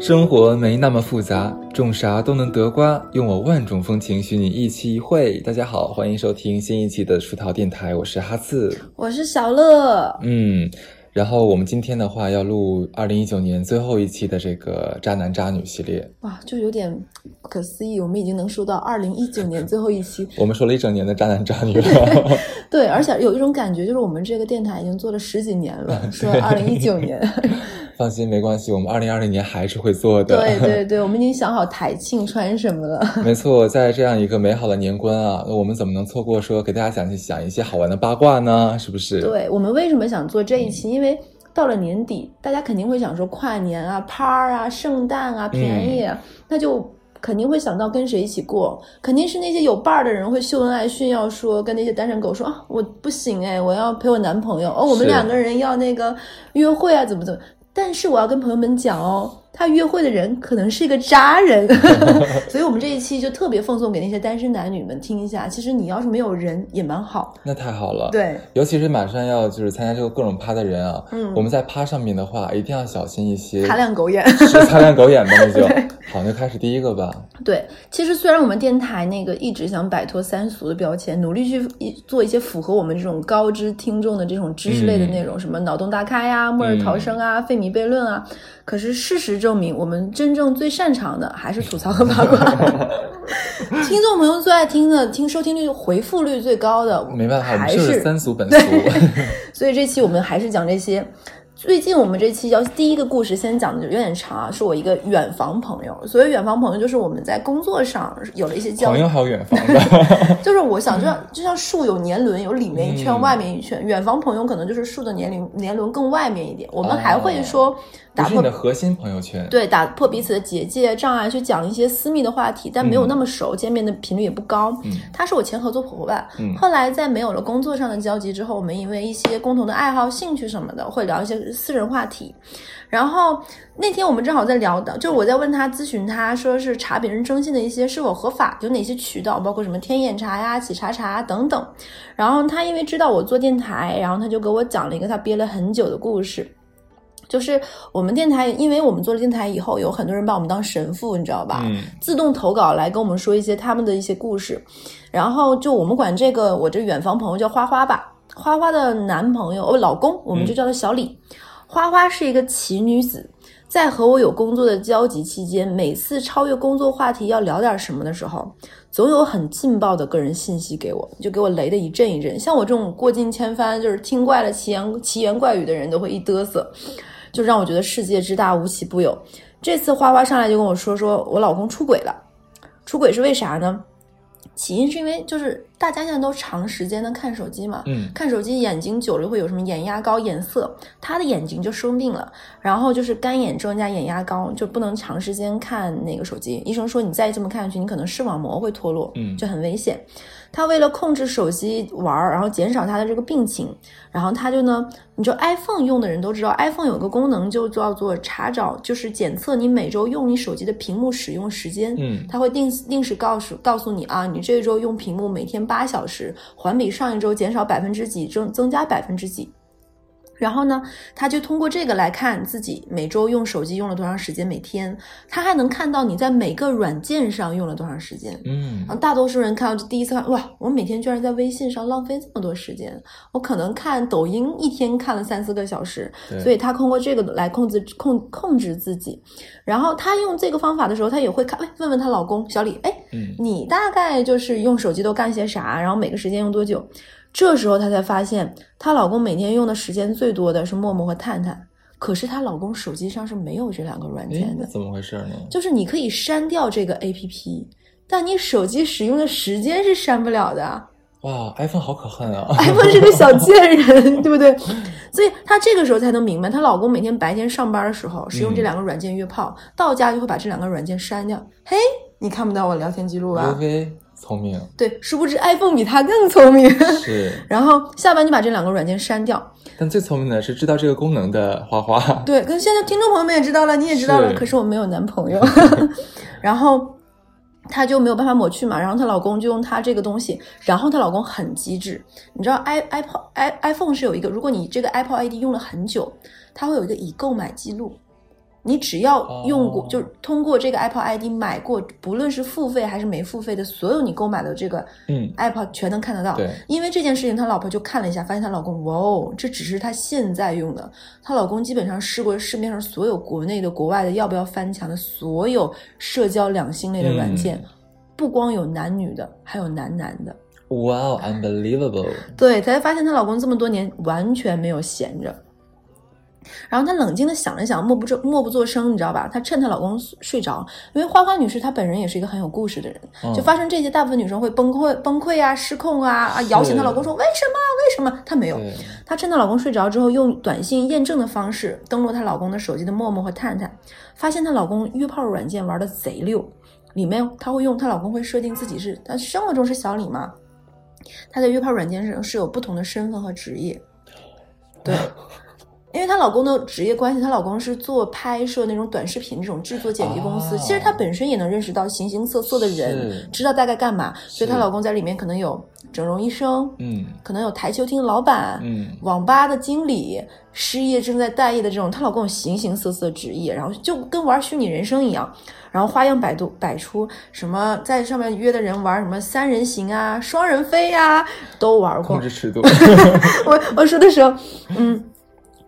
生活没那么复杂，种啥都能得瓜。用我万种风情，许你一期一会。大家好，欢迎收听新一期的出逃电台，我是哈刺，我是小乐。嗯，然后我们今天的话要录二零一九年最后一期的这个渣男渣女系列。哇，就有点不可思议，我们已经能说到二零一九年最后一期。我们说了一整年的渣男渣女了。对，而且有一种感觉，就是我们这个电台已经做了十几年了，说 二零一九年。放心，没关系，我们二零二零年还是会做的。对对 对，我们已经想好台庆穿什么了。没错，在这样一个美好的年关啊，那我们怎么能错过说给大家讲讲一些好玩的八卦呢？是不是？对我们为什么想做这一期？因为到了年底，大家肯定会想说跨年啊、趴啊、圣诞啊、便宜，那就肯定会想到跟谁一起过，肯定是那些有伴儿的人会秀恩爱炫耀，说跟那些单身狗说啊，我不行哎，我要陪我男朋友哦，我们两个人要那个约会啊，怎么怎么。但是我要跟朋友们讲哦，他约会的人可能是一个渣人，所以我们这一期就特别奉送给那些单身男女们听一下。其实你要是没有人也蛮好，那太好了。对，尤其是马上要就是参加这个各种趴的人啊，嗯，我们在趴上面的话一定要小心一些，擦亮狗眼，擦亮狗眼吧，那就好。那开始第一个吧。对，其实虽然我们电台那个一直想摆脱三俗的标签，努力去做一些符合我们这种高知听众的这种知识类的内容，什么脑洞大开呀、末日逃生啊、费米悖论啊，可是事实证明，我们真正最擅长的还是吐槽和八卦。听众朋友最爱听的、听收听率、回复率最高的，没办法，还是三俗本 俗。所以这期我们还是讲这些。最近我们这期要第一个故事先讲的就有点长啊，是我一个远房朋友。所谓远房朋友，就是我们在工作上有了一些交朋友，还有远房的，就是我想就像就像树有年轮，有里面一圈，外面一圈。远房朋友可能就是树的年龄年轮更外面一点。我们还会说。打破你的核心朋友圈，对，打破彼此的结界障碍，去讲一些私密的话题，但没有那么熟，见面的频率也不高。嗯，他是我前合作伙伴。嗯，后来在没有了工作上的交集之后，我们因为一些共同的爱好、兴趣什么的，会聊一些私人话题。然后那天我们正好在聊的，就是我在问他咨询，他说是查别人征信的一些是否合法，有哪些渠道，包括什么天眼查呀、企查查等等。然后他因为知道我做电台，然后他就给我讲了一个他憋了很久的故事。就是我们电台，因为我们做了电台以后，有很多人把我们当神父，你知道吧？嗯，自动投稿来跟我们说一些他们的一些故事，然后就我们管这个我这远房朋友叫花花吧，花花的男朋友哦老公，我们就叫他小李。花花是一个奇女子，在和我有工作的交集期间，每次超越工作话题要聊点什么的时候，总有很劲爆的个人信息给我，就给我雷的一阵一阵。像我这种过尽千帆，就是听惯了奇言奇言怪语的人都会一嘚瑟。就让我觉得世界之大无奇不有。这次花花上来就跟我说，说我老公出轨了。出轨是为啥呢？起因是因为就是大家现在都长时间的看手机嘛，嗯，看手机眼睛久了会有什么眼压高、眼涩，他的眼睛就生病了，然后就是干眼症加眼压高，就不能长时间看那个手机。医生说你再这么看下去，你可能视网膜会脱落，嗯，就很危险。他为了控制手机玩儿，然后减少他的这个病情，然后他就呢，你就 iPhone 用的人都知道，iPhone 有个功能就叫做查找，就是检测你每周用你手机的屏幕使用时间。嗯，他会定定时告诉告诉你啊，你这一周用屏幕每天八小时，环比上一周减少百分之几，增增加百分之几。然后呢，他就通过这个来看自己每周用手机用了多长时间，每天他还能看到你在每个软件上用了多长时间。嗯，然后大多数人看到第一次看，哇，我每天居然在微信上浪费这么多时间，我可能看抖音一天看了三四个小时，所以他通过这个来控制控控制自己。然后他用这个方法的时候，他也会看，哎，问问她老公小李，哎，你大概就是用手机都干些啥？然后每个时间用多久？这时候她才发现，她老公每天用的时间最多的是陌陌和探探，可是她老公手机上是没有这两个软件的。怎么回事呢？就是你可以删掉这个 APP，但你手机使用的时间是删不了的。哇，iPhone 好可恨啊！iPhone 是个小贱人，对不对？所以她这个时候才能明白，她老公每天白天上班的时候使用这两个软件约炮，到家就会把这两个软件删掉。嘿，你看不到我聊天记录吧？聪明，对，殊不知 iPhone 比它更聪明。是，然后下班就把这两个软件删掉。但最聪明的是知道这个功能的花花。对，跟现在听众朋友们也知道了，你也知道了，可是我没有男朋友。然后她就没有办法抹去嘛，然后她老公就用她这个东西，然后她老公很机智，你知道 i iPod i iPhone 是有一个，如果你这个 Apple ID 用了很久，它会有一个已购买记录。你只要用过，哦就是通过这个 Apple ID 买过，不论是付费还是没付费的，所有你购买的这个嗯，Apple 全能看得到。对，因为这件事情，她老婆就看了一下，发现她老公，哇哦，这只是她现在用的。她老公基本上试过市面上所有国内的、国外的，要不要翻墙的所有社交两性类的软件，嗯不光有男女的，还有男男的。哇哦，unbelievable，对，才发现她老公这么多年完全没有闲着。然后她冷静的想了想，默不作默不作声，你知道吧？她趁她老公睡着，因为花花女士她本人也是一个很有故事的人，嗯就发生这些，大部分女生会崩溃、崩溃啊、失控啊啊，摇醒她老公说为什么？为什么？她没有，她趁她老公睡着之后，用短信验证的方式登录她老公的手机的陌陌和探探，发现她老公约炮软件玩的贼溜，里面她会用她老公会设定自己是她生活中是小李嘛，她在约炮软件上是有不同的身份和职业，对。因为她老公的职业关系，她老公是做拍摄那种短视频这种制作剪辑公司。哦其实她本身也能认识到形形色色的人，知道大概干嘛，所以她老公在里面可能有整容医生，嗯可能有台球厅老板，嗯，网吧的经理，失业正在待业的这种，她老公有形形色色职业，然后就跟玩虚拟人生一样，然后花样百度百出，什么在上面约的人玩什么三人行啊、双人飞啊，都玩过控。制尺度，我我说的时候，嗯，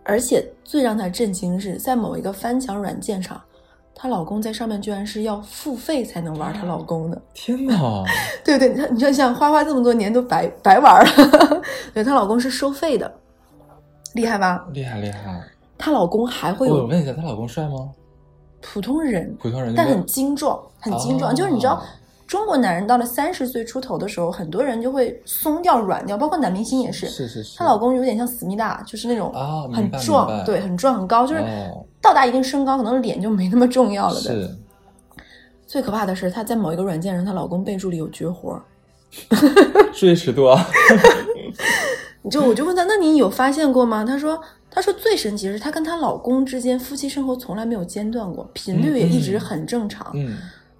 而且最让她震惊的是，在某一个翻墙软件上，她老公在上面居然是要付费才能玩她老公的。天哪，对对，你看，你看，像花花这么多年都白白玩了，对她老公是收费的，厉害吧？厉害厉害！她老公还会有我问一下，她老公帅吗？普通人，普通人，但很精壮，很精壮。哦就是你知道，中国男人到了三十岁出头的时候，很多人就会松掉、软掉，包括男明星也是。是是是，她老公有点像思密达，就是那种啊很壮，对，很壮很高，就是哦到达一定身高，可能脸就没那么重要了的。是最可怕的是，她在某一个软件上，她老公备注里有绝活。注意尺度啊！你就我就问她，那你有发现过吗？她说，她说最神奇的是，她跟她老公之间夫妻生活从来没有间断过，频率也一直很正常。嗯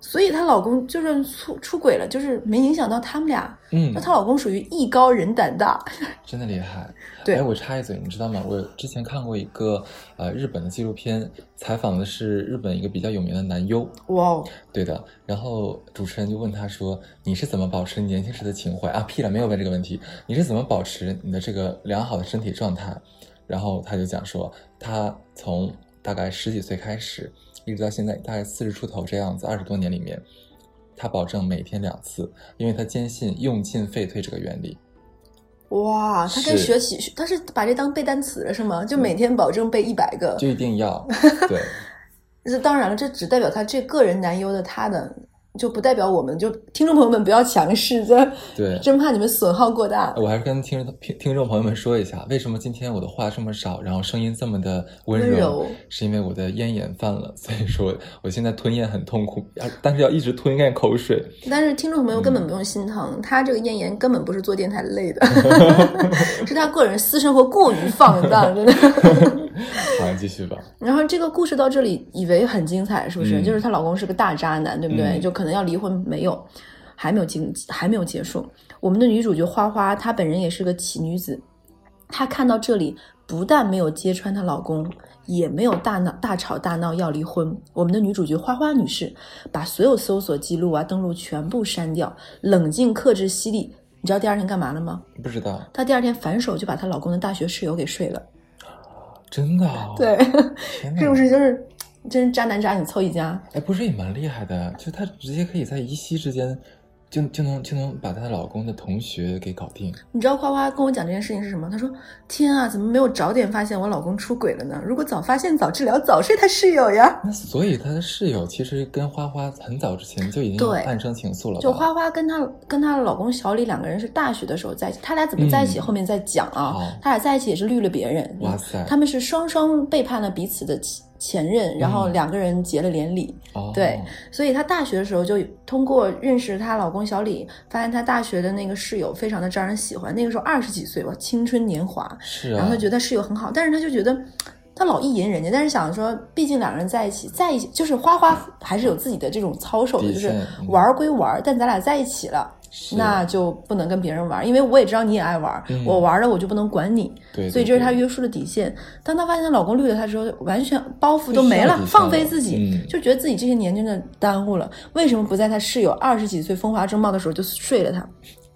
所以她老公就算出出轨了，就是没影响到他们俩。嗯那，她老公属于艺高人胆大，真的厉害。对哎，我插一嘴，你知道吗？我之前看过一个呃日本的纪录片，采访的是日本一个比较有名的男优。哇哦，对的，然后主持人就问他说：“你是怎么保持年轻时的情怀啊？”屁了，没有问这个问题。你是怎么保持你的这个良好的身体状态？然后他就讲说，他从大概十几岁开始，一直到现在大概四十出头这样子，二十多年里面，他保证每天两次，因为他坚信用进废退这个原理。哇，他跟学习，他是把这当背单词了是吗？就每天保证背一百个。就一定要对，这当然了，这只代表他这个人男优的他的，就不代表我们就听众朋友们不要强势，这对 真怕你们损耗过大。我还是跟听听听众朋友们说一下，为什么今天我的话这么少，然后声音这么的温温柔是因为我的咽炎犯了，所以说我现在吞咽很痛苦，要但是要一直吞咽口水。但是听众朋友根嗯本不用心疼，他这个咽炎根本不是做电台累的 是他个人私生活过于放荡，真的。好，继续吧。然后这个故事到这里，以为很精彩，是不是？嗯就是她老公是个大渣男，对不对？嗯就可能要离婚，没有，还没有经，还没有结束。我们的女主角花花，她本人也是个奇女子，她看到这里，不但没有揭穿她老公，也没有大闹大吵大闹要离婚。我们的女主角花花女士，把所有搜索记录啊、登录全部删掉，冷静、克制、犀利。你知道第二天干嘛了吗？不知道，她第二天反手就把她老公的大学室友给睡了。真的、哦？，对，是不是就是真是渣男渣女凑一家？哎，不是也蛮厉害的，就他直接可以在一夕之间，就就能就能把她老公的同学给搞定。你知道花花跟我讲这件事情是什么？她说：“天啊，怎么没有早点发现我老公出轨了呢？如果早发现、早治疗、早睡他室友呀。那所以她的室友其实跟花花很早之前就已经有对暗生情愫了？就花花跟她跟她老公小李两个人是大学的时候在一起，他俩怎么在一起、嗯后面再讲啊好。他俩在一起也是绿了别人，哇塞他们是双双背叛了彼此的前前任，然后嗯两个人结了连理。哦，对，所以她大学的时候就通过认识她老公小李，发现她大学的那个室友非常的招人喜欢。那个时候二十几岁吧，青春年华，是啊，然后她觉得室友很好，但是她就觉得她老意淫人家，但是想说，毕竟两个人在一起，在一起就是花花还是有自己的这种操守的，就是玩归玩，但咱俩在一起了。是那就不能跟别人玩，因为我也知道你也爱玩，嗯我玩了我就不能管你，对，所以这是她约束的底线。当她发现她老公绿了她之后，完全包袱都没了放飞自己，嗯就觉得自己这些年真的耽误了。为什么不在她室友二十几岁风华正茂的时候就睡了她？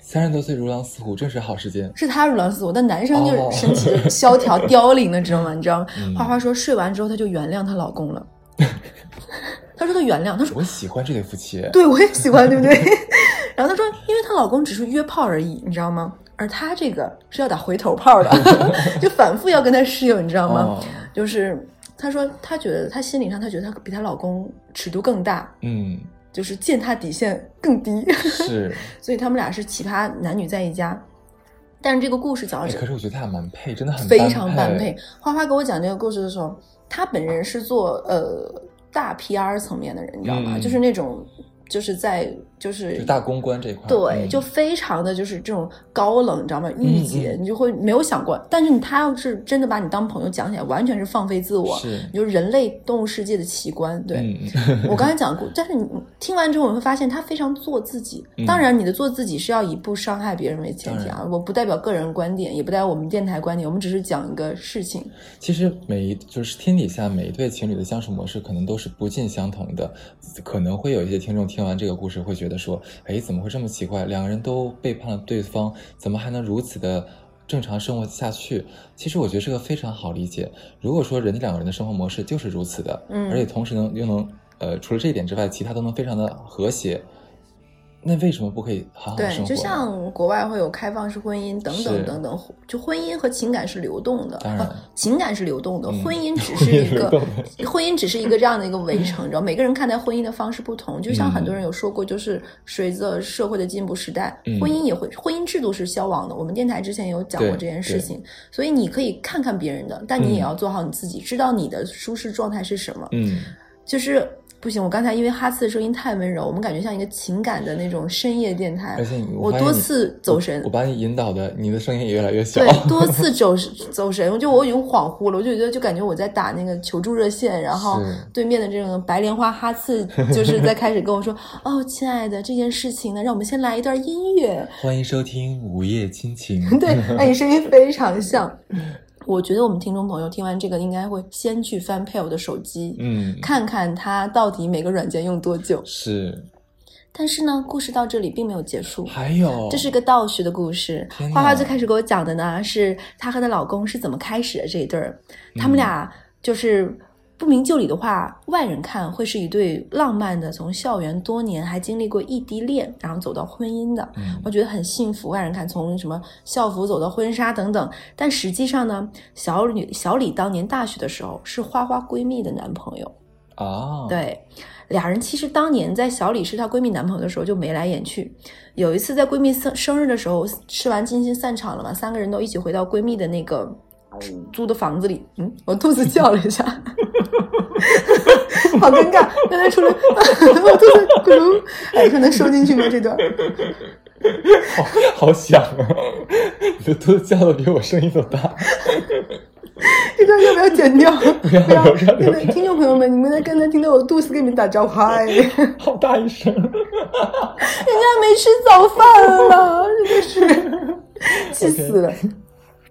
三十多岁如狼似虎，正是好时间。是她如狼似虎，但男生就哦是身体就萧条凋零了，知道吗？你知道吗？嗯花花说睡完之后她就原谅她老公了。她说她原谅，她说我喜欢这对夫妻，对，我也喜欢，对不对？然后她说，因为她老公只是约炮而已，你知道吗？而她这个是要打回头炮的，就反复要跟她室友，你知道吗？哦，就是她说，她觉得她心理上，她觉得她比她老公尺度更大，嗯，就是践踏底线更低，是。所以他们俩是奇葩男女在一家。但是这个故事讲到哎，这可是我觉得他俩蛮配，真的很非常般般配。。花花给我讲这个故事的时候，他本人是做呃大 PR 层面的人，你知道吗？嗯就是那种就是在就是就大公关这一块，对，嗯就非常的就是这种高冷，你知道吗？御姐，嗯你就会没有想过。但是你他要是真的把你当朋友讲起来，完全是放飞自我，是你就是人类动物世界的奇观。对、嗯，我刚才讲过，但是你听完之后，你会发现他非常做自己。嗯当然，你的做自己是要以不伤害别人为前提啊。我不代表个人观点，也不代表我们电台观点，我们只是讲一个事情。其实每一就是天底下每一对情侣的相处模式可能都是不尽相同的，可能会有一些听众听完这个故事会觉得说，哎，怎么会这么奇怪？两个人都背叛了对方，怎么还能如此的正常生活下去？其实我觉得这个非常好理解。如果说人家两个人的生活模式就是如此的，嗯而且同时能又能呃，除了这一点之外，其他都能非常的和谐，那为什么不可以好好对生，活呢？就像国外会有开放式婚姻等等等等，就婚姻和情感是流动的，当然啊情感是流动的，嗯婚姻只 是一个婚姻只是一个这样的一个围城，你知道，每个人看待婚姻的方式不同。就像很多人有说过，就是随着社会的进步时代，嗯婚姻也会婚姻制度是消亡的。我们电台之前有讲过这件事情，所以你可以看看别人的，但你也要做好你自己，知道你的舒适状态是什么。嗯，就是不行，我刚才因为哈次的声音太温柔，我们感觉像一个情感的那种深夜电台而且你，我多次走神我，把你引导的，你的声音也越来越小。对，多次走走神，就我已经恍惚了，我就觉得就感觉我在打那个求助热线，然后对面的这种白莲花哈次就是在开始跟我说：“ 哦，亲爱的，这件事情呢，让我们先来一段音乐。欢迎收听《午夜亲情》。对，哎，你声音非常像。我觉得我们听众朋友听完这个，应该会先去翻配偶的手机，嗯，看看他到底每个软件用多久。是，但是呢，故事到这里并没有结束。还有，这是个倒叙的故事花花最开始给我讲的呢，是她和她老公是怎么开始的这一对儿。他们俩就是不明就里的话，外人看会是一对浪漫的，从校园多年还经历过异地恋，然后走到婚姻的。嗯我觉得很幸福。外人看从什么校服走到婚纱等等，但实际上呢，小李小李当年大学的时候是花花闺蜜的男朋友。哦，，对，俩人其实当年在小李是她闺蜜男朋友的时候就眉来眼去。有一次在闺蜜生生日的时候，吃完金星散场了嘛，三个人都一起回到闺蜜的那个租的房子里。嗯，我肚子叫了一下，好尴尬。刚才出来，我肚子咕噜，哎，说能收进去吗？这段？好好响啊！你的肚子叫的比我声音都大。这段要不要剪掉？不要留着留着对对，听众朋友们，你们在刚才听到我肚子给你们打招呼，好大一声！人家没吃早饭了，真的是气死了。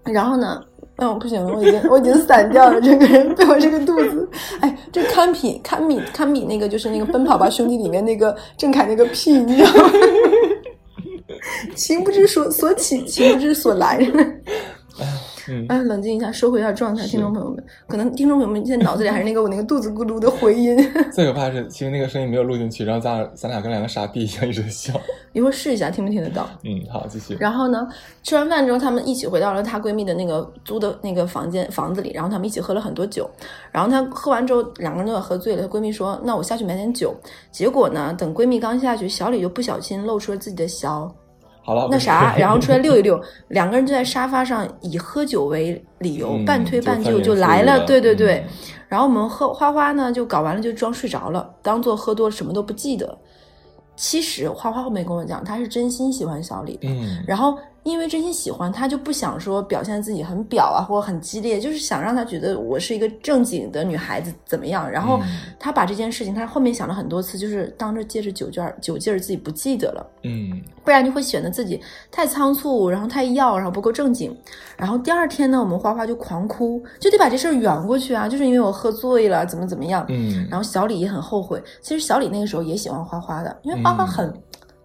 然后呢，嗯，不行了，我已经我已经散掉了，整个人被我这个肚子，哎，这堪比堪比堪比那个就是那个《奔跑吧兄弟》里面那个郑恺那个屁，你知道吗？情不知所所起，情不知所来。嗯，哎，冷静一下，收回一下状态，听众朋友们，可能听众朋友们现在脑子里还是那个我那个肚子咕噜的回音。最可怕是，其实那个声音没有录进去，然后咱俩咱俩跟两个傻逼一样一直在笑。一会儿试一下，听没听得到？嗯，好，继续。然后呢，吃完饭之后，他们一起回到了她闺蜜的那个租的那个房间房子里，然后他们一起喝了很多酒。然后她喝完之后，两个人都要喝醉了。她闺蜜说：“那我下去买点酒。”结果呢，等闺蜜刚下去，小李就不小心露出了自己的小好了，那啥，然后出来溜一溜，两个人就在沙发上以喝酒为理由，嗯半推半就就来了。对对对，嗯然后我们喝花花呢，就搞完了就装睡着了，当做喝多了什么都不记得。其实花花后面跟我讲，她是真心喜欢小李的。嗯，然后因为真心喜欢，他就不想说表现自己很表啊，或者很激烈，就是想让他觉得我是一个正经的女孩子怎么样。然后嗯他把这件事情，他后面想了很多次，就是当着借着酒劲儿，酒劲儿自己不记得了。嗯不然就会显得自己太仓促，然后太要，然后不够正经。然后第二天呢，我们花花就狂哭，就得把这事儿圆过去啊，就是因为我喝醉了，怎么怎么样。嗯，然后小李也很后悔，其实小李那个时候也喜欢花花的，因为花花嗯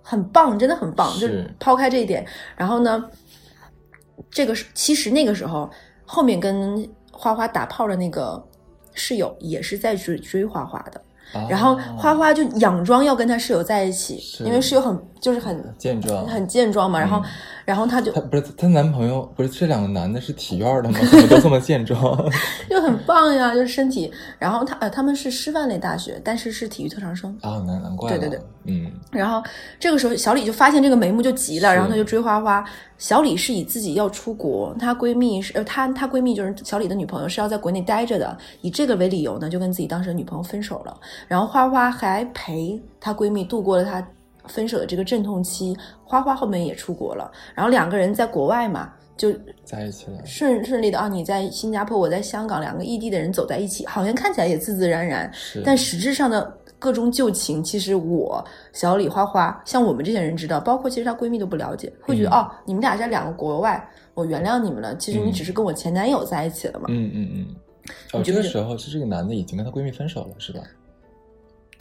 很、棒，真的很棒。是就是抛开这一点，然后呢，这个是其实那个时候后面跟花花打炮的那个室友也是在追追花花的。啊然后花花就佯装要跟他室友在一起，是因为室友很就是很健壮，很健壮嘛，然后嗯然后他就她不是她男朋友不是这两个男的是体院的吗？怎么都这么健壮？就很棒呀，就是身体。然后他呃他们是师范类大学，但是是体育特长生。啊，难难怪了，对对对，嗯然后这个时候小李就发现这个眉目就急了，然后他就追花花。小李是以自己要出国，她闺蜜是呃她她闺蜜就是小李的女朋友是要在国内待着的，以这个为理由呢就跟自己当时的女朋友分手了。然后花花还陪她闺蜜度过了她分手的这个阵痛期。花花后面也出国了，然后两个人在国外嘛就在一起了，顺顺利的啊，你在新加坡，我在香港，两个异地的人走在一起，好像看起来也自自然然，是，但实质上的各种旧情，其实我小李花花，像我们这些人知道，包括其实她闺蜜都不了解，会觉得、嗯哦，你们俩在两个国外，我原谅你们了，其实你嗯只是跟我前男友在一起了嘛。嗯嗯嗯。哦，你觉得这个时候是这个男的已经跟她闺蜜分手了，是吧？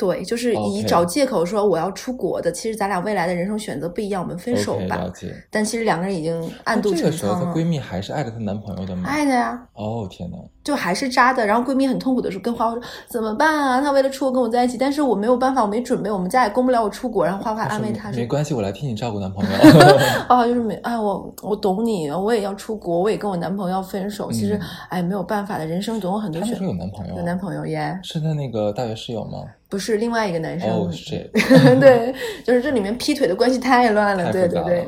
对，就是以找借口说我要出国的，其实咱俩未来的人生选择不一样，我们分手吧。了解。但其实两个人已经暗那度陈这个时候，她闺蜜还是爱着她男朋友的吗？爱的呀。哦天哪！就还是渣的，然后闺蜜很痛苦的时候跟花花说怎么办啊？她为了出国跟我在一起，但是我没有办法，我没准备，我们家也供不了我出国。然后花花安慰她说没关系，我来替你照顾男朋友。啊，就是没哎，我我懂你，我也要出国，我也跟我男朋友要分手。其实嗯哎，没有办法的，人生总有很多选她那时候有男朋友啊？有男朋友耶，是她那个大学室友吗？不是另外一个男生。哦，是这，对，就是这里面劈腿的关系太乱了，对对对。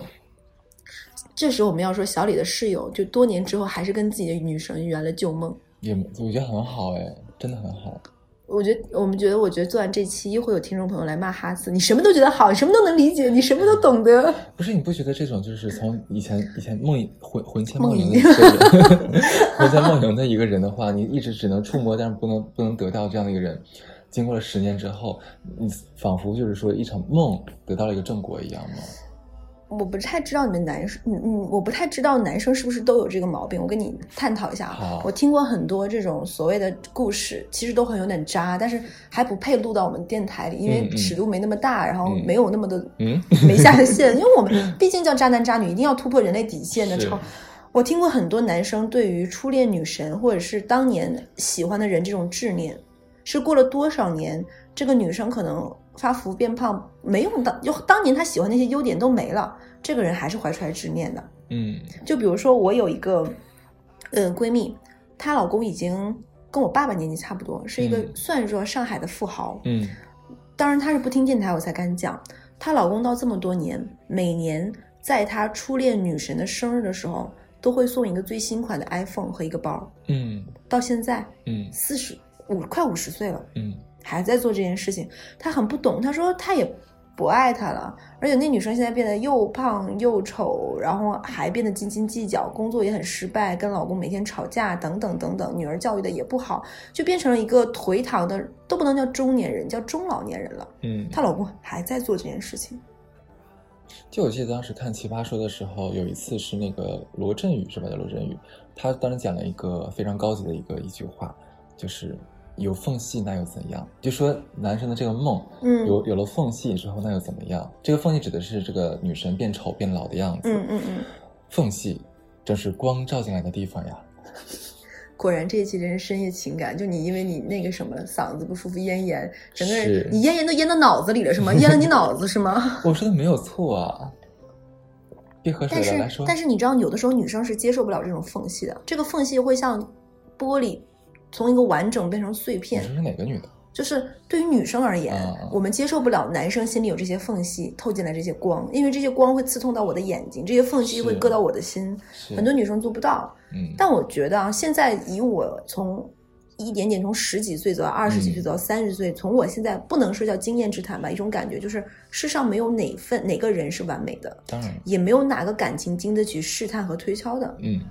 这时候我们要说，小李的室友就多年之后还是跟自己的女神圆了旧梦。也我觉得很好哎，真的很好。我觉得我们觉得，我觉得做完这期又会有听众朋友来骂哈斯，你什么都觉得好，你什么都能理解，你什么都懂得。不是你不觉得这种就是从以前以前梦萦魂魂牵梦梦萦的萦一个人，魂牵梦萦的一个人的话，你一直只能触摸，但是不能不能得到这样的一个人。经过了十年之后，你仿佛就是说一场梦得到了一个正果一样吗？我不太知道你们男生，嗯嗯，我不太知道男生是不是都有这个毛病。我跟你探讨一下啊。我听过很多这种所谓的故事，其实都很有点渣，但是还不配录到我们电台里，因为尺度没那么大，然后嗯没有那么的嗯，没下限。因为我们毕竟叫渣男渣女，一定要突破人类底线的是超。我听过很多男生对于初恋女神或者是当年喜欢的人这种执念，是过了多少年，这个女生可能发福变胖，没用当就当年她喜欢那些优点都没了，这个人还是怀揣执念的。嗯就比如说我有一个呃闺蜜，她老公已经跟我爸爸年纪差不多，是一个嗯算说上海的富豪。嗯当然她是不听电台我才敢讲。她老公到这么多年，每年在她初恋女神的生日的时候，都会送一个最新款的 iPhone 和一个包。嗯到现在嗯四十五快五十岁了，嗯还在做这件事情，他很不懂。他说他也不爱他了，而且那女生现在变得又胖又丑，然后还变得斤斤计较，工作也很失败，跟老公每天吵架，等等等等，女儿教育的也不好，就变成了一个颓唐的，都不能叫中年人，叫中老年人了。嗯。她老公还在做这件事情，就我记得当时看《奇葩说》的时候，有一次是那个罗振宇是吧？叫罗振宇，他当时讲了一个非常高级的一个一句话，就是有缝隙那又怎样？就说男生的这个梦，嗯有有了缝隙之后那又怎么样？这个缝隙指的是这个女神变丑变老的样子，嗯嗯嗯。缝隙正是光照进来的地方呀。果然这一期真是深夜情感，就你因为你那个什么嗓子不舒服咽炎，整个人你咽炎都咽到脑子里了是吗？咽了你脑子是吗？我说的没有错啊，别喝水了，来是说。但是你知道，有的时候女生是接受不了这种缝隙的，这个缝隙会像玻璃从一个完整变成碎片。这是哪个女的？就是对于女生而言，嗯我们接受不了男生心里有这些缝隙透进来这些光，因为这些光会刺痛到我的眼睛，这些缝隙会割到我的心。很多女生做不到。嗯，但我觉得啊，现在以我从一点点从十几岁走到二十几岁嗯走到三十岁，从我现在不能说叫经验之谈吧，一种感觉就是世上没有哪份哪个人是完美的，当然，也没有哪个感情经得起试探和推敲的。嗯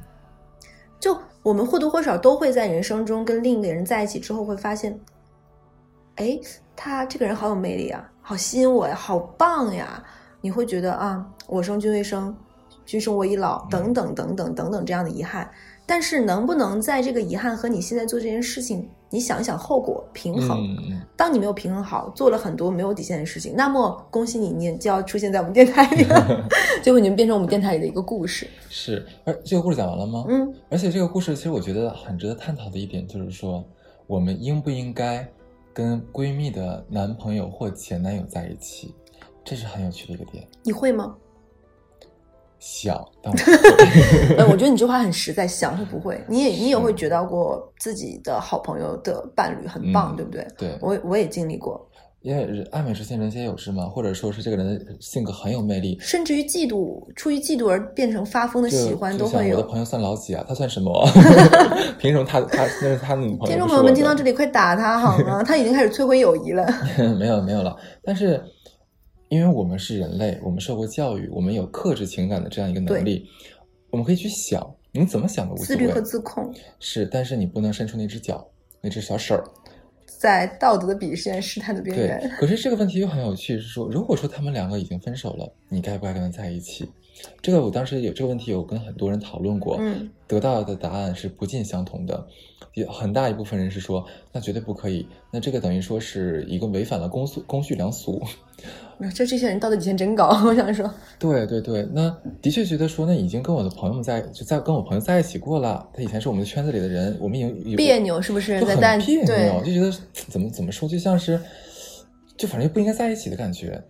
就我们或多或少都会在人生中跟另一个人在一起之后，会发现，哎，他这个人好有魅力啊，好吸引我呀，好棒呀！你会觉得啊，我生君未生，君生我已老，等等等等等等这样的遗憾。但是能不能在这个遗憾和你现在做这件事情，你想一想后果平衡？当你没有平衡好，做了很多没有底线的事情，那么恭喜你，你就要出现在我们电台里了，就会你们变成我们电台里的一个故事。是。而这个故事讲完了吗？嗯，而且这个故事其实我觉得很值得探讨的一点就是说，我们应不应该跟闺蜜的男朋友或前男友在一起，这是很有趣的一个点。你会吗？想，但 我觉得你这话很实在，想是不会，你也你也会觉得过自己的好朋友的伴侣很棒，嗯对不对？对，我我也经历过，因为爱美之心，人皆有之嘛，或者说是这个人的性格很有魅力。甚至于嫉妒，出于嫉妒而变成发疯的喜欢都会有。我的朋友算老几啊？他算什么？凭什么他他那是他的女朋友？听众朋友们听到这里，里，快打他好吗？他已经开始摧毁友谊了。没有没有了。但是因为我们是人类，我们受过教育，我们有克制情感的这样一个能力，我们可以去想，你怎么想都无所谓自律和。自控，是，但是你不能伸出那只脚，那只小手儿。在道德的鄙视链试探的边对缘。，可是这个问题又很有趣，是说，如果说他们两个已经分手了，你该不该跟他在一起？这个我当时有这个问题，有跟很多人讨论过，嗯，得到的答案是不尽相同的。也很大一部分人是说，那绝对不可以，那这个等于说是一个违反了公俗公序良俗。这这些人道德底线真高，我想说，对对对，那的确觉得说，那已经跟我的朋友们在就在跟我朋友在一起过了，他以前是我们的圈子里的人，我们已经有别扭是不是？就很别扭，，就觉得怎么怎么说，就像是，就反正不应该在一起的感觉。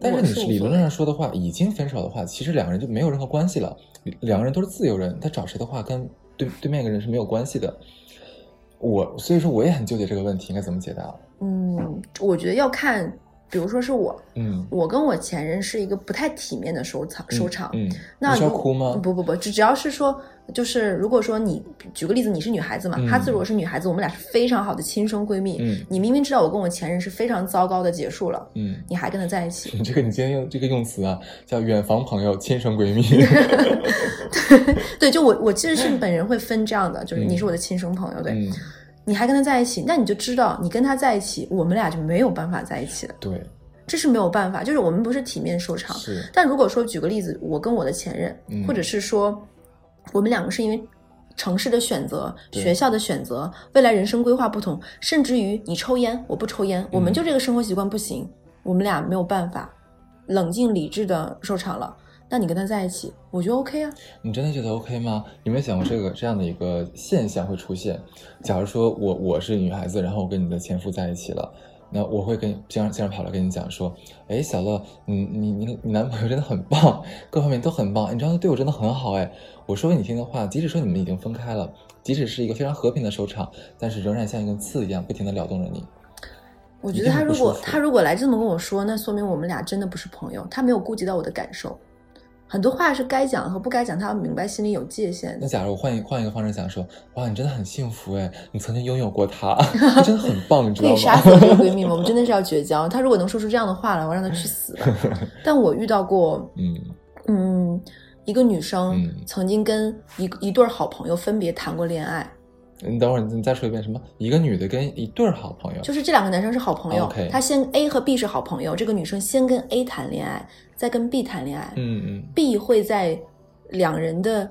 但是你是理论上说的话，已经分手的话，其实两个人就没有任何关系了。两个人都是自由人，他找谁的话跟对对面一个人是没有关系的。我所以说我也很纠结这个问题应该怎么解答。嗯，我觉得要看，比如说是我，嗯，我跟我前任是一个不太体面的收场收场。嗯，你是要哭吗？不不不，只只要是说，就是如果说你举个例子，你是女孩子嘛，嗯她自如果是女孩子，我们俩是非常好的亲生闺蜜。嗯你明明知道我跟我前任是非常糟糕的结束了，嗯，你还跟他在一起，你这个你今天用这个用词啊，叫远房朋友、亲生闺蜜。对，就我我其实是本人会分这样的，就是你是我的亲生朋友，对，嗯，你还跟他在一起，那你就知道你跟他在一起，我们俩就没有办法在一起了，对，这是没有办法，就是我们不是体面收场。是，但如果说举个例子，我跟我的前任，嗯或者是说我们两个是因为城市的选择、学校的选择、未来人生规划不同，甚至于你抽烟，我不抽烟，我嗯们就这个生活习惯不行，我们俩没有办法冷静理智的收场了。那你跟他在一起，我觉得 OK 啊。你真的觉得 OK 吗？有没有想过这个这样的一个现象会出现？假如说我我是女孩子，然后我跟你的前夫在一起了，那我会跟经常经常跑来跟你讲说，哎，小乐，你你你你男朋友真的很棒，各方面都很棒，你知道他对我真的很好哎。我说给你听的话，即使说你们已经分开了，即使是一个非常和平的收场，但是仍然像一根刺一样不停的撩动着你。我觉得他如果他如果来这么跟我说，那说明我们俩真的不是朋友，他没有顾及到我的感受。很多话是该讲和不该讲，他要明白心里有界限那。假如我换一换一个方式讲说，哇，你真的很幸福哎，你曾经拥有过他，他真的很棒，你知道吗可以杀？死我这个闺蜜吗？我们真的是要绝交。她如果能说出这样的话来，我让她去死吧。但我遇到过，嗯嗯，一个女生嗯曾经跟一一对儿好朋友分别谈过恋爱，你等会儿你再说一遍什么？一个女的跟一对儿好朋友，就是这两个男生是好朋友 OK 她先 A 和 B 是好朋友，这个女生先跟 A 谈恋爱，再跟 B 谈恋爱。嗯嗯 B 会在两人的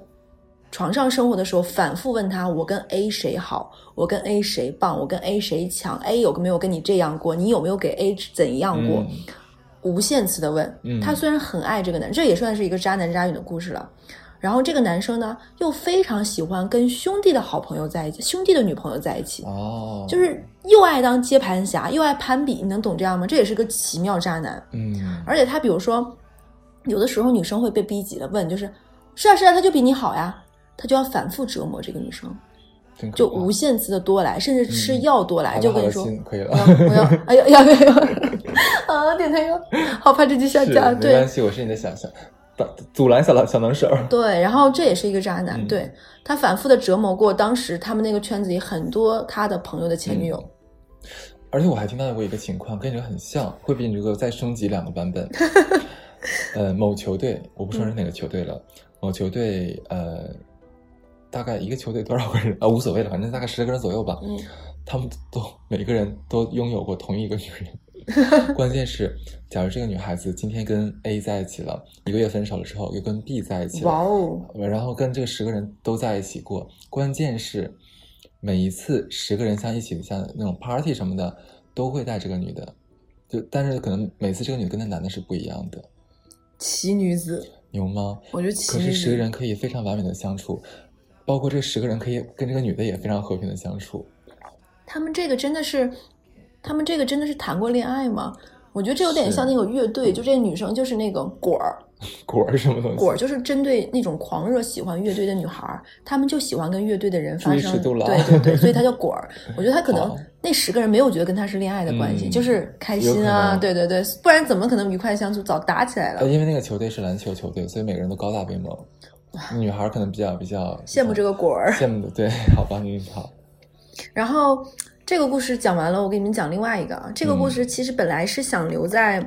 床上生活的时候反复问他：我跟 A 谁好？我跟 A 谁棒？我跟 A 谁强？A 有没有跟你这样过？你有没有给 A 怎样过？嗯无限次的问。嗯他虽然很爱这个男，这也算是一个渣男渣女的故事了。然后这个男生呢，又非常喜欢跟兄弟的好朋友在一起，兄弟的女朋友在一起，哦，就是又爱当接盘侠，又爱攀比，你能懂这样吗？这也是个奇妙渣男。嗯。而且他比如说，有的时候女生会被逼急了，问就是，是啊是啊，他就比你好呀，他就要反复折磨这个女生，就无限次的多来，甚至吃药多来，就跟你说，亲可以了。我。要哎呀呀呀呀，啊，点台哟，好怕这句下架，对没对。关系，我是你的小小打阻拦小小能手。对，然后这也是一个渣男，嗯对他反复的折磨过当时他们那个圈子里很多他的朋友的前女友。而且我还听到过一个情况，跟你这个很像，会比你这个再升级两个版本。呃，某球队，我不说是哪个球队了，某球队呃，大概一个球队多少个人啊，无所谓了，反正大概十个人左右吧。嗯他们都每个人都拥有过同一个女人。关键是，假如这个女孩子今天跟 A 在一起了，一个月分手了之后，又跟 B 在一起了，哇哦，然后跟这个十个人都在一起过。关键是每一次十个人像一起像那种 party 什么的，都会带这个女的，就但是可能每次这个女的跟那男的是不一样的，奇女子，牛吗？我觉得奇可是十个人可以非常完美的相处，包括这十个人可以跟这个女的也非常和平的相处。他们这个真的是，他们这个真的是谈过恋爱吗？我觉得这有点像那个乐队，就这女生就是那个果儿，果儿是什么东西？果儿就是针对那种狂热喜欢乐队的女孩儿，她们就喜欢跟乐队的人发生对对对，所以她叫 果儿。我觉得她可能那十个人没有觉得跟她是恋爱的关系，嗯就是开心啊，对对对，不然怎么可能愉快相处？早打起来了呃，。因为那个球队是篮球球队，所以每个人都高大威猛。女孩可能比较比较羡慕这个果儿。羡慕的，对，好吧，你，好，然后这个故事讲完了，我给你们讲另外一个啊。这个故嗯事其实本来是想留在，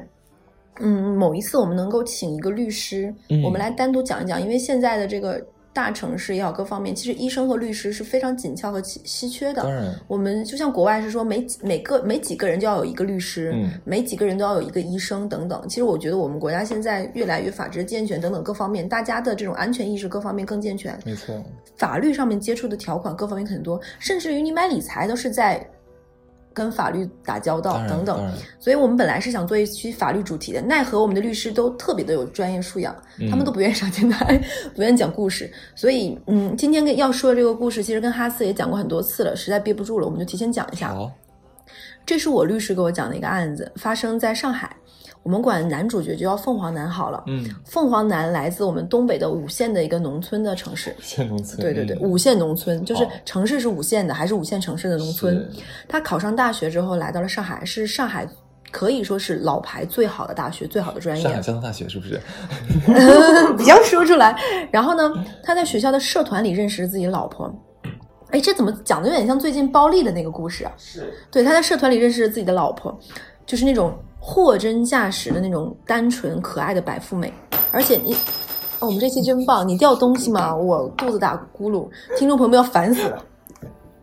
嗯，某一次我们能够请一个律师，嗯我们来单独讲一讲，因为现在的这个大城市也好，各方面，其实医生和律师是非常紧俏和稀稀缺的。当然，我们就像国外是说每几每个每几个人就要有一个律师，嗯每几个人都要有一个医生等等。其实我觉得我们国家现在越来越法治健全等等各方面，大家的这种安全意识各方面更健全，没错，法律上面接触的条款各方面很多，甚至于你买理财都是在跟法律打交道，等等。所以我们本来是想做一期法律主题的，奈何我们的律师都特别的有专业素养，他们都不愿意上电台，不愿意讲故事。所以，嗯，今天跟要说的这个故事，其实跟哈斯也讲过很多次了，实在憋不住了，我们就提前讲一下。这是我律师给我讲的一个案子，发生在上海。我们管男主角就叫凤凰男好了。嗯，凤凰男来自我们东北的五线的一个农村的城市。县农村，对对对，嗯五线农村就是城市是五线的，还是五线城市的农村。他考上大学之后来到了上海，是上海可以说是老牌最好的大学，最好的专业。上海交通大学是不是？不要说出来。然后呢，他在学校的社团里认识了自己的老婆。哎，这怎么讲的有点像最近包丽的那个故事啊？是，对，他在社团里认识了自己的老婆，就是那种货真价实的那种单纯可爱的白富美。而且你，哦，我们这期真棒！你掉东西吗？我肚子打咕噜，听众朋友们要烦死了。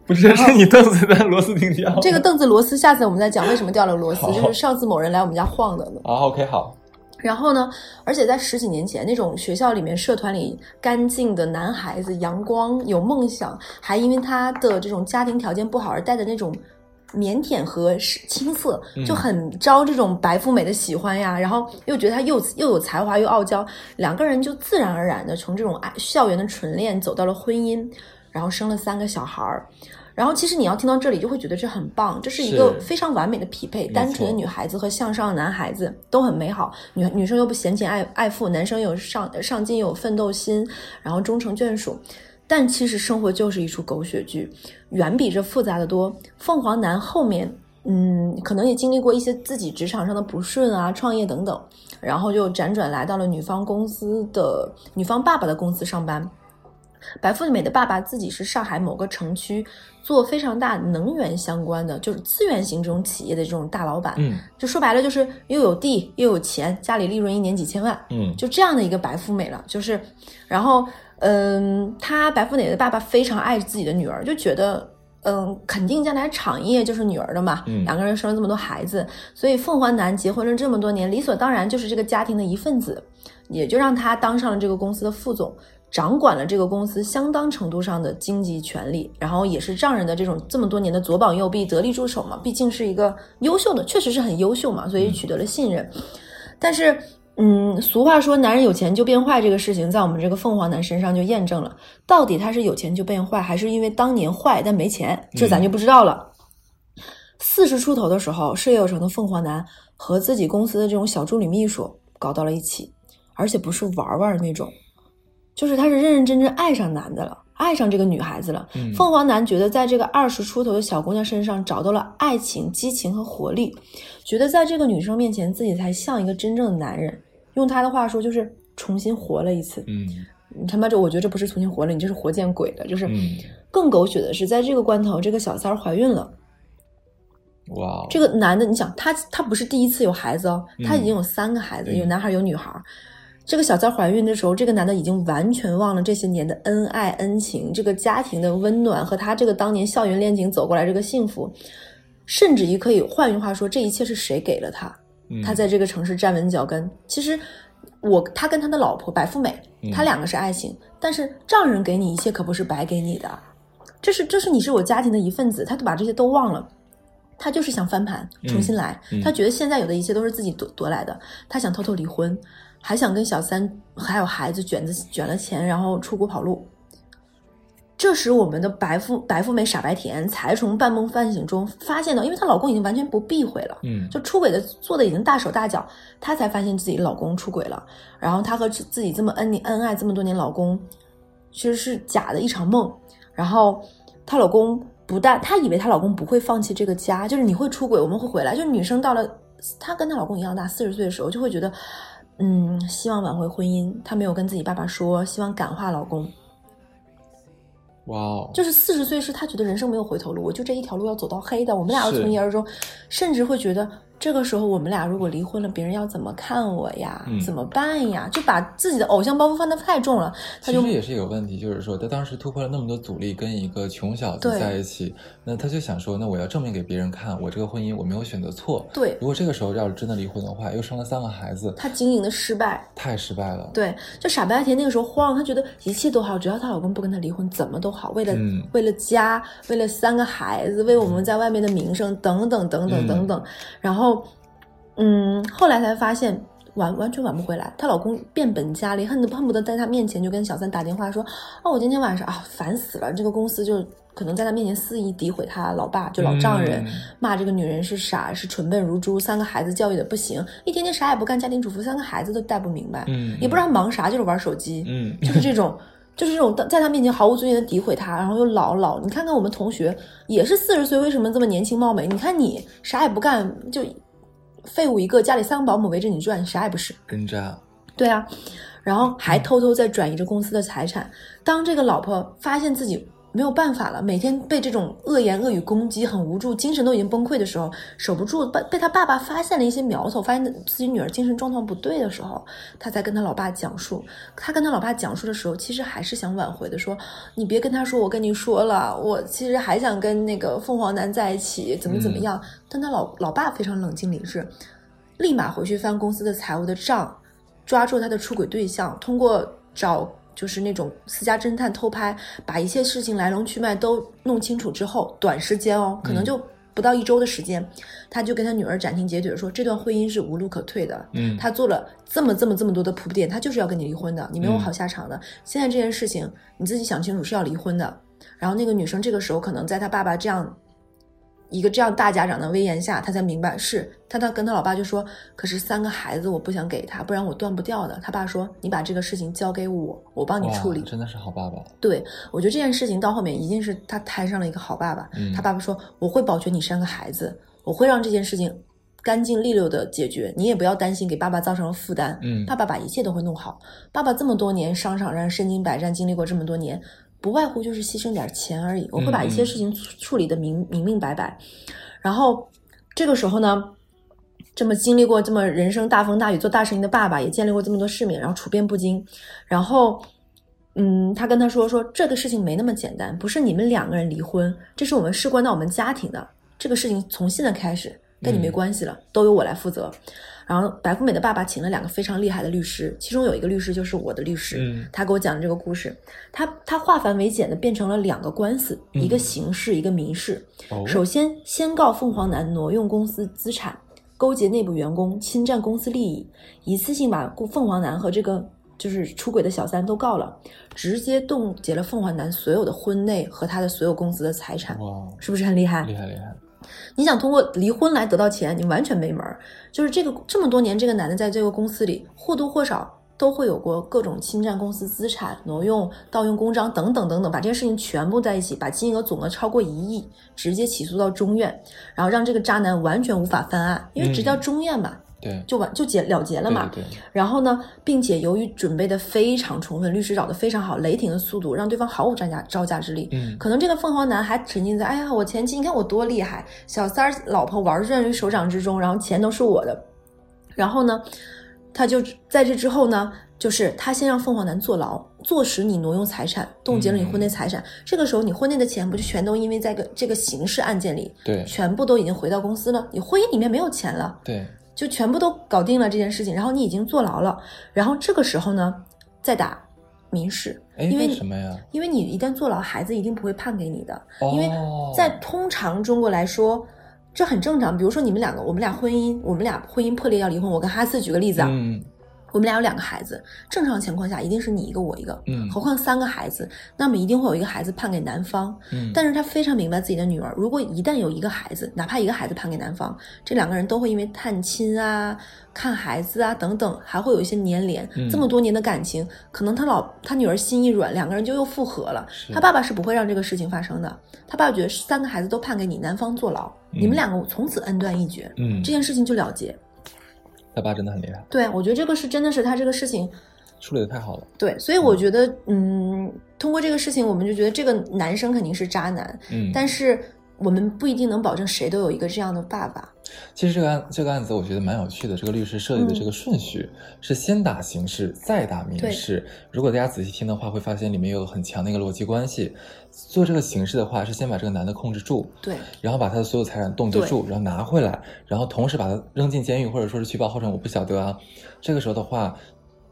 不是，是你凳子的螺丝钉掉。这个凳子螺丝，下次我们再讲为什么掉了螺丝，好就是上次某人来我们家晃的呢。啊，OK，好，然后呢，而且在十几年前，那种学校里面社团里干净的男孩子，阳光有梦想，还因为他的这种家庭条件不好而带的那种腼腆和青涩，就很招这种白富美的喜欢呀。然后又觉得他又又有才华又傲娇，两个人就自然而然的从这种爱校园的纯恋走到了婚姻，然后生了三个小孩儿。然后其实你要听到这里，就会觉得这很棒，这是一个非常完美的匹配，单纯的女孩子和向上的男孩子都很美好。女女生又不嫌钱爱爱富，男生有上上进又有奋斗心，然后终成眷属。但其实生活就是一出狗血剧，远比这复杂的多。凤凰男后面，嗯，可能也经历过一些自己职场上的不顺啊，创业等等，然后就辗转来到了女方公司的女方爸爸的公司上班。白富美的爸爸自己是上海某个城区做非常大能源相关的，就是资源型这种企业的这种大老板。嗯就说白了，就是又有地又有钱，家里利润一年几千万，嗯，就这样的一个白富美了。就是，然后，嗯，他白富美的爸爸非常爱自己的女儿，就觉得。嗯，肯定将来产业就是女儿的嘛。嗯两个人生了这么多孩子，所以凤凰男结婚了这么多年，理所当然就是这个家庭的一份子，也就让他当上了这个公司的副总，掌管了这个公司相当程度上的经济权利，然后也是丈人的这种这么多年的左膀右臂、得力助手嘛。毕竟是一个优秀的，确实是很优秀嘛，所以取得了信任。但是，嗯，俗话说男人有钱就变坏这个事情，在我们这个凤凰男身上就验证了。到底他是有钱就变坏，还是因为当年坏但没钱？这咱就不知道了。四十出头的时候，事业有成的凤凰男和自己公司的这种小助理秘书搞到了一起，而且不是玩玩那种，就是他是认认真真爱上男的了，爱上这个女孩子了。嗯凤凰男觉得在这个二十出头的小姑娘身上找到了爱情、激情和活力，觉得在这个女生面前自己才像一个真正的男人。用他的话说，就是重新活了一次。嗯你他妈这，我觉得这不是重新活了，你这是活见鬼了。就是嗯，更狗血的是，在这个关头，这个小三儿怀孕了。哇哦，这个男的，你想他他不是第一次有孩子哦，他已经有三个孩子，嗯有男孩有女孩。这个小三怀孕的时候，这个男的已经完全忘了这些年的恩爱恩情，这个家庭的温暖和他这个当年校园恋情走过来这个幸福，甚至于可以换句话说，这一切是谁给了他？嗯他在这个城市站稳脚跟。其实我他跟他的老婆白富美，嗯他两个是爱情，但是丈人给你一切可不是白给你的，这是这是你是我家庭的一份子，他都把这些都忘了。他就是想翻盘，重新来。嗯他觉得现在有的一切都是自己夺夺来的，他想偷偷离婚，还想跟小三还有孩子卷子卷了钱，然后出国跑路。这时，我们的白富白富美傻白甜才从半梦半醒中发现到，因为她老公已经完全不避讳了，嗯就出轨的做的已经大手大脚，她才发现自己老公出轨了。然后她和自自己这么恩恩爱这么多年老公，其实是假的一场梦。然后她老公不但她以为她老公不会放弃这个家，就是你会出轨，我们会回来。就是女生到了她跟她老公一样大，四十岁的时候就会觉得，嗯，希望挽回婚姻。她没有跟自己爸爸说，希望感化老公。哇哦，就是四十岁是他觉得人生没有回头路，我就这一条路要走到黑的。我们俩要从一而终，甚至会觉得这个时候我们俩如果离婚了，别人要怎么看我呀？嗯怎么办呀？就把自己的偶像包袱放得太重了，他就其实也是有问题，就是说他当时突破了那么多阻力，跟一个穷小子在一起，那他就想说，那我要证明给别人看，我这个婚姻我没有选择错。对如果这个时候要是真的离婚的话，又生了三个孩子，他经营的失败。太失败了。对，就傻白甜那个时候慌，她觉得一切都好，只要她老公不跟她离婚，怎么都好。为了、嗯为了家，为了三个孩子，为我们在外面的名声，等等等等嗯等等。然后，嗯，后来才发现完完全挽不回来。她老公变本加厉，恨得恨不得在她面前就跟小三打电话说：“哦，我今天晚上啊烦死了，这个公司就可能在她面前肆意诋毁她老爸，就老丈人。骂这个女人是傻，是蠢笨如猪，三个孩子教育的不行，一天天啥也不干，家庭主妇，三个孩子都带不明白，嗯也不知道忙啥，就是玩手机，嗯就是这种，就是这种在他面前毫无尊严的诋毁他，然后又老老，你看看我们同学也是四十岁，为什么这么年轻貌美？你看你啥也不干，就废物一个，家里三个保姆围着你转，你啥也不是。跟渣。对啊，然后还偷偷在转移着公司的财产。当这个老婆发现自己没有办法了，每天被这种恶言恶语攻击，很无助，精神都已经崩溃的时候，守不住，被被他爸爸发现了一些苗头，发现自己女儿精神状况不对的时候，他才跟他老爸讲述。他跟他老爸讲述的时候，其实还是想挽回的，说你别跟他说，我跟你说了，我其实还想跟那个凤凰男在一起，怎么怎么样。但他老老爸非常冷静理智，立马回去翻公司的财务的账，抓住他的出轨对象，通过找就是那种私家侦探偷拍，把一切事情来龙去脉都弄清楚之后，短时间哦，可能就不到一周的时间，他就跟他女儿斩钉截铁地说，这段婚姻是无路可退的。嗯他做了这么这么这么多的铺垫，他就是要跟你离婚的，你没有好下场的。现在这件事情你自己想清楚是要离婚的。然后那个女生这个时候可能在她爸爸这样一个这样大家长的威严下，他才明白是他。他跟他老爸就说，可是三个孩子我不想给他，不然我断不掉的。他爸说你把这个事情交给我，我帮你处理。真的是好爸爸。对我觉得这件事情到后面一定是他摊上了一个好爸爸。嗯他爸爸说我会保全你三个孩子，我会让这件事情干净利落的解决，你也不要担心给爸爸造成了负担。嗯爸爸把一切都会弄好。爸爸这么多年商场上身经百战，经历过这么多年，不外乎就是牺牲点钱而已。我会把一些事情处处理的明明明白白。然后这个时候呢，这么经历过这么人生大风大雨做大生意的爸爸，也见历过这么多世面，然后处变不惊，然后。嗯，他跟他说说这个事情没那么简单，不是你们两个人离婚，这是我们事关到我们家庭的，这个事情从现在开始跟你没关系了，都由我来负责。然后白富美的爸爸请了两个非常厉害的律师，其中有一个律师就是我的律师，嗯他给我讲的这个故事，他他化繁为简的变成了两个官司，一个刑事，一个民事。哦首先，先告凤凰男挪用公司资产，勾结内部员工，侵占公司利益，一次性把凤凰男和这个就是出轨的小三都告了，直接冻结了凤凰男所有的婚内和他的所有公司的财产，哇，是不是很厉害？厉害厉害。你想通过离婚来得到钱，你完全没门儿。就是这个这么多年，这个男的在这个公司里或多或少都会有过各种侵占公司资产、挪用、盗用公章等等等等，把这些事情全部在一起，把金额总额超过一亿，直接起诉到中院，然后让这个渣男完全无法翻案，因为直到中院嘛，对，就完就结了结了嘛。对对对然后呢，并且由于准备的非常充分，律师找的非常好，雷霆的速度让对方毫无招架招架之力。嗯可能这个凤凰男还沉浸在哎呀，我前妻你看我多厉害，小三儿老婆玩转于手掌之中，然后钱都是我的。然后呢，他就在这之后呢，就是他先让凤凰男坐牢，坐实你挪用财产，冻结了你婚内财产。这个时候，你婚内的钱不就全都因为在个这个刑事案件里，对全部都已经回到公司了，你婚姻里面没有钱了。对，就全部都搞定了这件事情，然后你已经坐牢了，然后这个时候呢，再打民事，哎，因为为什么呀？因为你一旦坐牢，孩子一定不会判给你的，哦因为在通常中国来说，这很正常。比如说你们两个，我们俩婚姻，我们俩婚姻破裂要离婚，我跟哈斯举个例子啊，嗯我们俩有两个孩子，正常情况下一定是你一个我一个，嗯何况三个孩子，那么一定会有一个孩子判给男方。嗯，但是他非常明白自己的女儿，如果一旦有一个孩子，哪怕一个孩子判给男方，这两个人都会因为探亲啊、看孩子啊等等，还会有一些粘连。嗯这么多年的感情，可能他老他女儿心一软，两个人就又复合了。他爸爸是不会让这个事情发生的，他爸爸觉得三个孩子都判给你，男方坐牢，你们两个从此恩断义绝，嗯这件事情就了结。他爸真的很厉害，对我觉得这个是真的是他这个事情处理的太好了。对，所以我觉得，嗯，通过这个事情，我们就觉得这个男生肯定是渣男，嗯，但是我们不一定能保证谁都有一个这样的爸爸。其实这个案这个案子我觉得蛮有趣的，这个律师设计的这个顺序、是先打刑事，再打民事。如果大家仔细听的话，会发现里面有很强的一个逻辑关系。做这个刑事的话，是先把这个男的控制住，对，然后把他的所有财产冻结住，然后拿回来，然后同时把他扔进监狱，或者说是取保候审，我不晓得啊。这个时候的话，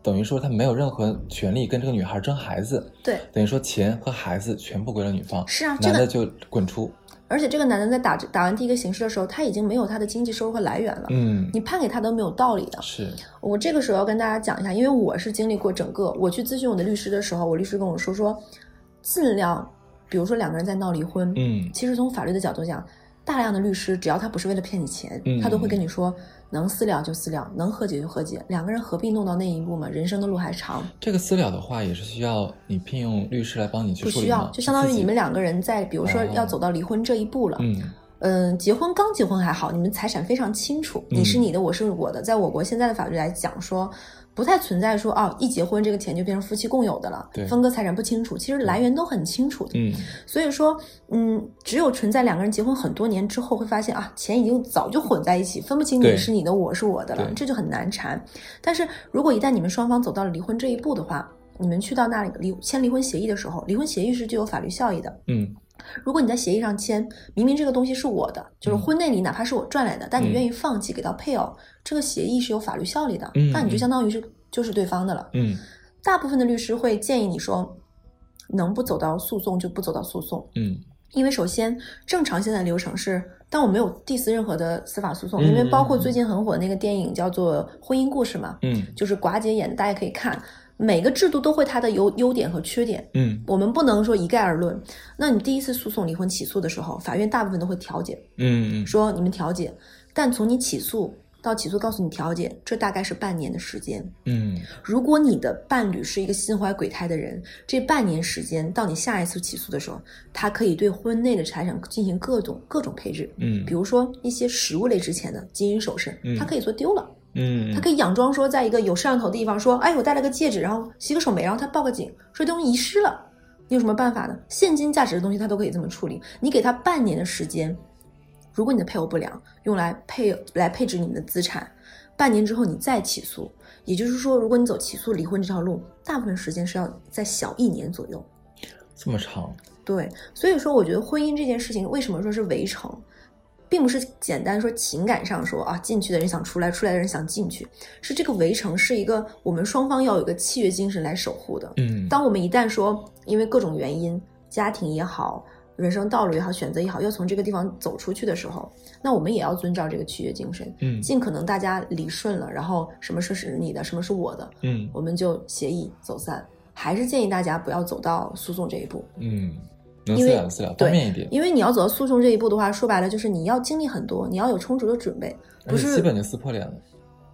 等于说他没有任何权利跟这个女孩争孩子，对，等于说钱和孩子全部归了女方，是啊男的就滚出。而且这个男的在打打完第一个形式的时候，他已经没有他的经济收入和来源了。嗯，你判给他都没有道理的。是，我这个时候要跟大家讲一下，因为我是经历过整个，我去咨询我的律师的时候，我律师跟我说说，尽量，比如说两个人在闹离婚，嗯其实从法律的角度讲，大量的律师只要他不是为了骗你钱，嗯他都会跟你说，能私了就私了，能和解就和解，两个人何必弄到那一步嘛？人生的路还长，这个私了的话，也是需要你聘用律师来帮你去不需要就相当于你们两个人在，比如说哦要走到离婚这一步了，嗯嗯，结婚刚结婚还好，你们财产非常清楚，嗯你是你的，我是我的。在我国现在的法律来讲说，不太存在说哦，一结婚这个钱就变成夫妻共有的了对，分割财产不清楚，其实来源都很清楚的。嗯所以说，嗯，只有存在两个人结婚很多年之后，会发现啊，钱已经早就混在一起，分不清你是你的，我是我的了，这就很难缠。但是如果一旦你们双方走到了离婚这一步的话，你们去到那里离签离婚协议的时候，离婚协议是具有法律效益的。嗯如果你在协议上签，明明这个东西是我的，就是嗯。婚内里哪怕是我赚来的，但你嗯。愿意放弃给到配偶，这个协议是有法律效力的，嗯那你就嗯。相当于是就是对方的了。嗯。大部分的律师会建议你说，能不走到诉讼就不走到诉讼，嗯。因为首先正常现在流程是，但我没有 diss 任何的司法诉讼，嗯因为包括最近很火的那个电影叫做《婚姻故事》嘛，嗯就是寡姐演的，大家可以看，每个制度都会它的优优点和缺点。嗯我们不能说一概而论。那你第一次诉讼离婚起诉的时候，法院大部分都会调解，嗯嗯说你们调解，但从你起诉到起诉告诉你调解，这大概是半年的时间。嗯如果你的伴侣是一个心怀鬼胎的人，这半年时间到你下一次起诉的时候，他可以对婚内的财产进行各种各种配置，嗯比如说一些实物类值钱的金银首饰，嗯他可以做丢了。嗯，他可以佯装说，在一个有摄像头的地方说，哎，我戴了个戒指，然后洗个手没，然后他报个警，说这东西遗失了。你有什么办法呢？现金价值的东西他都可以这么处理。你给他半年的时间，如果你的配偶不良，用来配来配置你们的资产，半年之后你再起诉，也就是说，如果你走起诉离婚这条路，大部分时间是要在小一年左右。这么长，对，所以说我觉得婚姻这件事情为什么说是围城，并不是简单说情感上说啊进去的人想出来，出来的人想进去，是这个围城是一个我们双方要有一个契约精神来守护的。嗯当我们一旦说因为各种原因，家庭也好，人生道路也好，选择也好，要从这个地方走出去的时候，那我们也要遵照这个契约精神，嗯尽可能大家理顺了，然后什么事是你的，什么是我的，嗯我们就协议走散。还是建议大家不要走到诉讼这一步。嗯，能因为对方便一点，因为你要走到诉讼这一步的话，说白了就是你要经历很多，你要有充足的准备，不是基本就撕破脸了。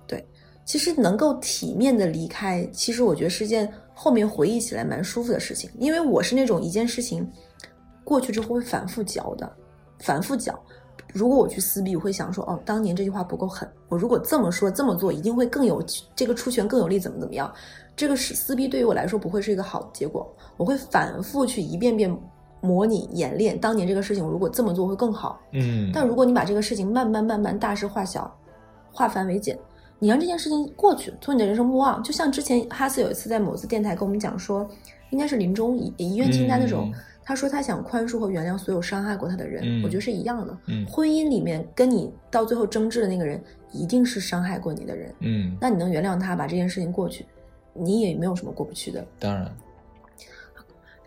对其实能够体面的离开，其实我觉得是件后面回忆起来蛮舒服的事情。因为我是那种一件事情过去之后会反复嚼的，反复嚼。如果我去撕逼，我会想说，哦，当年这句话不够狠，我如果这么说这么做，一定会更有这个出拳更有力，怎么怎么样？这个是撕逼对于我来说不会是一个好的结果，我会反复去一遍遍模拟演练当年这个事情，如果这么做会更好。嗯，但如果你把这个事情慢慢慢慢大事化小，化繁为简，你让这件事情过去，从你的人生目忘。就像之前哈斯有一次在某次电台跟我们讲说，应该是临终遗遗愿清单的时候，嗯他说他想宽恕和原谅所有伤害过他的人。嗯我觉得是一样的。嗯婚姻里面跟你到最后争执的那个人，一定是伤害过你的人。嗯，那你能原谅他，把这件事情过去，你也没有什么过不去的。当然，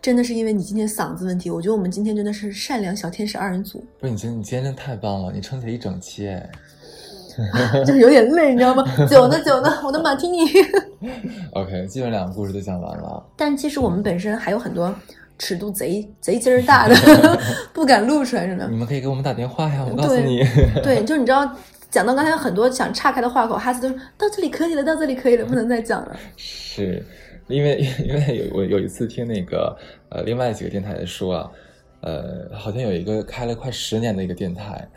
真的是因为你今天嗓子问题，我觉得我们今天真的是善良小天使二人组，不是你今你今天真太棒了，你撑起了一整期哎。就是有点累，你知道吗？酒呢酒呢，我的马提尼。OK，基本两个故事都讲完了。但其实我们本身还有很多尺度贼贼劲儿大的，不敢录出来，真的你。们可以给我们打电话呀，我告诉你。对，就你知道，讲到刚才很多想岔开的话口，哈斯都说到这里可以了，到这里可以了，不能再讲了。是因为因为有我有一次听那个呃另外几个电台说啊，呃好像有一个开了快十年的一个电台，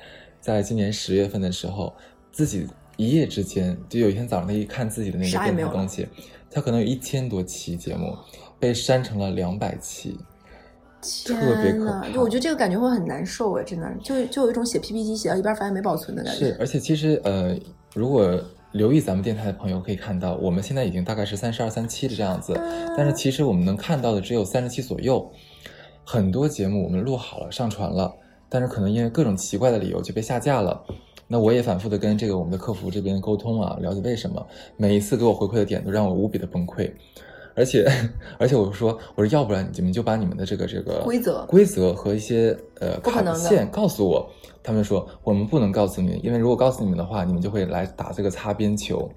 在今年十月份的时候，自己一夜之间就有一天早上他一看自己的那个电台东西，他可能有一千多期节目被删成了两百期，特别可天呐，怕就我觉得这个感觉会很难受哎，真的，就就有一种写 PPT 写到一半发现没保存的感觉。是，而且其实呃，如果留意咱们电台的朋友可以看到，我们现在已经大概是三十二、三七的这样子，但是其实我们能看到的只有三十七左右。很多节目我们录好了、上传了，但是可能因为各种奇怪的理由就被下架了。那我也反复的跟这个我们的客服这边沟通啊，了解为什么。每一次给我回馈的点都让我无比的崩溃，而且 而且我说我说要不然你们就把你们的这个这个规则规则和一些呃不可能的卡线告诉我。他们说我们不能告诉你们，因为如果告诉你们的话，你们就会来打这个擦边球。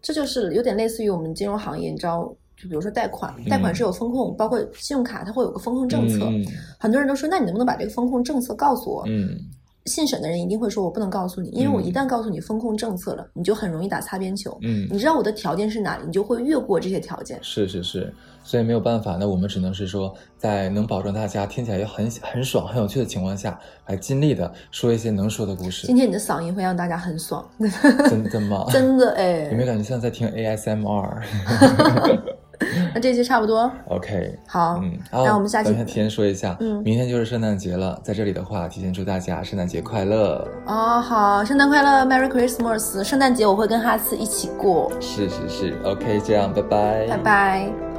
这就是有点类似于我们金融行业，你知道，就比如说贷款，贷款是有风控，包括信用卡，它会有个风控政策。嗯很多人都说，那你能不能把这个风控政策告诉我？嗯，信审的人一定会说，我不能告诉你，因为我嗯一旦告诉你风控政策了，你就很容易打擦边球。嗯你知道我的条件是哪里，你就会越过这些条件。是是是，所以没有办法，那我们只能是说，在能保证大家听起来也很很爽、很有趣的情况下，来尽力的说一些能说的故事今。天你的嗓音会让大家很爽，真的吗？真 的哎 有没。有感觉像在听 ASMR？那这期差不多，OK，好，嗯，那我们下期提前说一下，嗯明天就是圣诞节了，在这里的话，提前祝大家圣诞节快乐。哦，好，圣诞快乐，Merry Christmas！圣诞节我会跟哈斯一起过，是是是，OK，这样，拜拜，拜拜。